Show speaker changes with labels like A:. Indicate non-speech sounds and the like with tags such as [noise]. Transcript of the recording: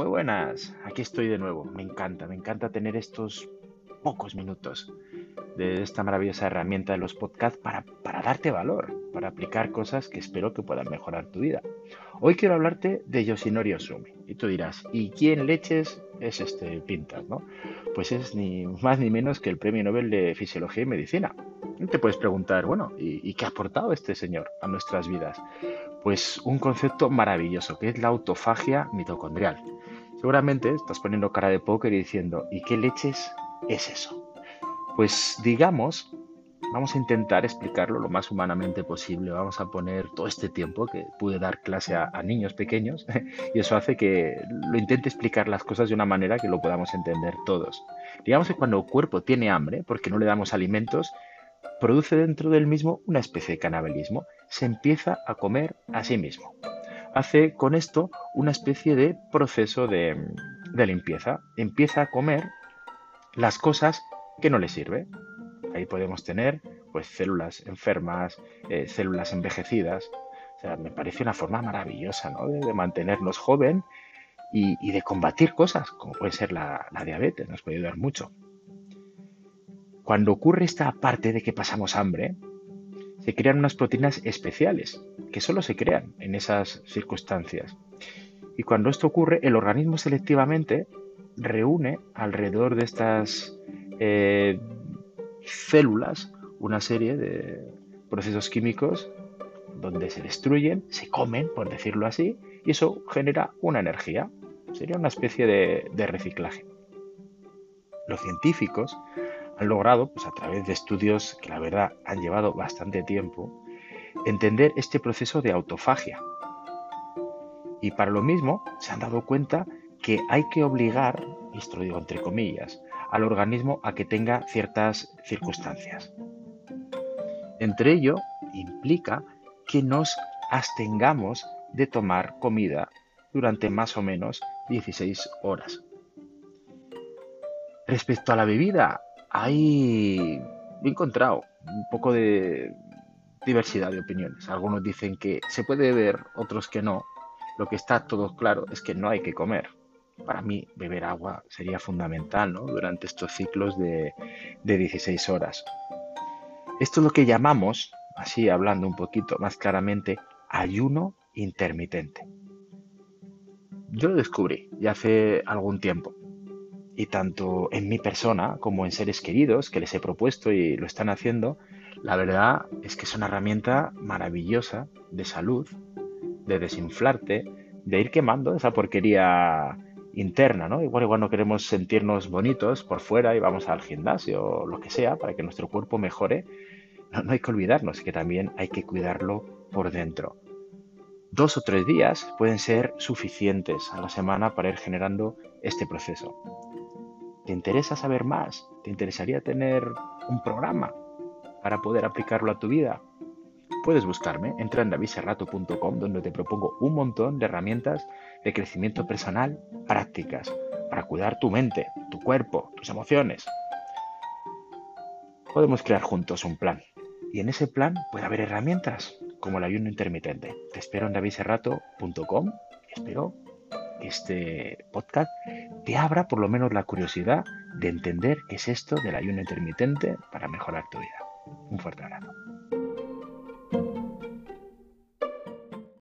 A: Muy buenas, aquí estoy de nuevo. Me encanta, me encanta tener estos pocos minutos de esta maravillosa herramienta de los podcasts para, para, darte valor, para aplicar cosas que espero que puedan mejorar tu vida. Hoy quiero hablarte de Yoshinori Osumi. Y tú dirás, ¿y quién leches es este Pintas? ¿no? Pues es ni más ni menos que el Premio Nobel de Fisiología y Medicina. Te puedes preguntar, bueno, ¿y, ¿y qué ha aportado este señor a nuestras vidas? Pues un concepto maravilloso, que es la autofagia mitocondrial. Seguramente estás poniendo cara de póker y diciendo, ¿y qué leches es eso? Pues digamos, vamos a intentar explicarlo lo más humanamente posible. Vamos a poner todo este tiempo que pude dar clase a, a, niños pequeños [laughs] y eso hace que lo intente explicar las cosas de una manera que lo podamos entender todos. Digamos que cuando el cuerpo tiene hambre, porque no le damos alimentos, produce dentro del mismo una especie de canibalismo. Se empieza a comer a sí mismo. Hace con esto una especie de proceso de, limpieza. Empieza a comer las cosas que no le sirve. Ahí podemos tener pues células enfermas, eh, células envejecidas. O sea, me parece una forma maravillosa ¿no? de, mantenernos joven y, y, de combatir cosas, como puede ser la, la, diabetes, nos puede ayudar mucho. Cuando ocurre esta parte de que pasamos hambre, se crean unas proteínas especiales que solo se crean en esas circunstancias. Y cuando esto ocurre, el organismo selectivamente reúne alrededor de estas eh, células una serie de procesos químicos donde se destruyen, se comen, por decirlo así, y eso genera una energía. Sería una especie de, de reciclaje. Los científicos han logrado, pues a través de estudios que la verdad han llevado bastante tiempo, entender este proceso de autofagia. Y para lo mismo se han dado cuenta que hay que obligar, esto lo digo entre comillas, al organismo a que tenga ciertas circunstancias. Entre ello implica que nos abstengamos de tomar comida durante más o menos 16 horas. Respecto a la bebida, hay he encontrado un poco de diversidad de opiniones. Algunos dicen que se puede beber, otros que no. Lo que está todo claro es que no hay que comer para mí beber agua sería fundamental ¿no? durante estos ciclos de, de 16 horas. Esto es lo que llamamos, así hablando un poquito más claramente, ayuno intermitente. Yo lo descubrí ya hace algún tiempo y tanto en mi persona como en seres queridos que les he propuesto y lo están haciendo, la verdad es que es una herramienta maravillosa de salud, de desinflarte, de ir quemando esa porquería interna, ¿no? Igual igual no queremos sentirnos bonitos por fuera y vamos al gimnasio o lo que sea para que nuestro cuerpo mejore. No, no hay que olvidarnos que también hay que cuidarlo por dentro. Dos o tres días pueden ser suficientes a la semana para ir generando este proceso. ¿Te interesa saber más? ¿Te interesaría tener un programa para poder aplicarlo a tu vida? Puedes buscarme, entra en daviserrato.com donde te propongo un montón de herramientas de crecimiento personal prácticas para cuidar tu mente, tu cuerpo, tus emociones. Podemos crear juntos un plan y en ese plan puede haber herramientas como el ayuno intermitente. Te espero en daviserrato.com y espero este podcast te abra por lo menos la curiosidad de entender qué es esto del ayuno intermitente para mejorar tu vida. Un fuerte abrazo.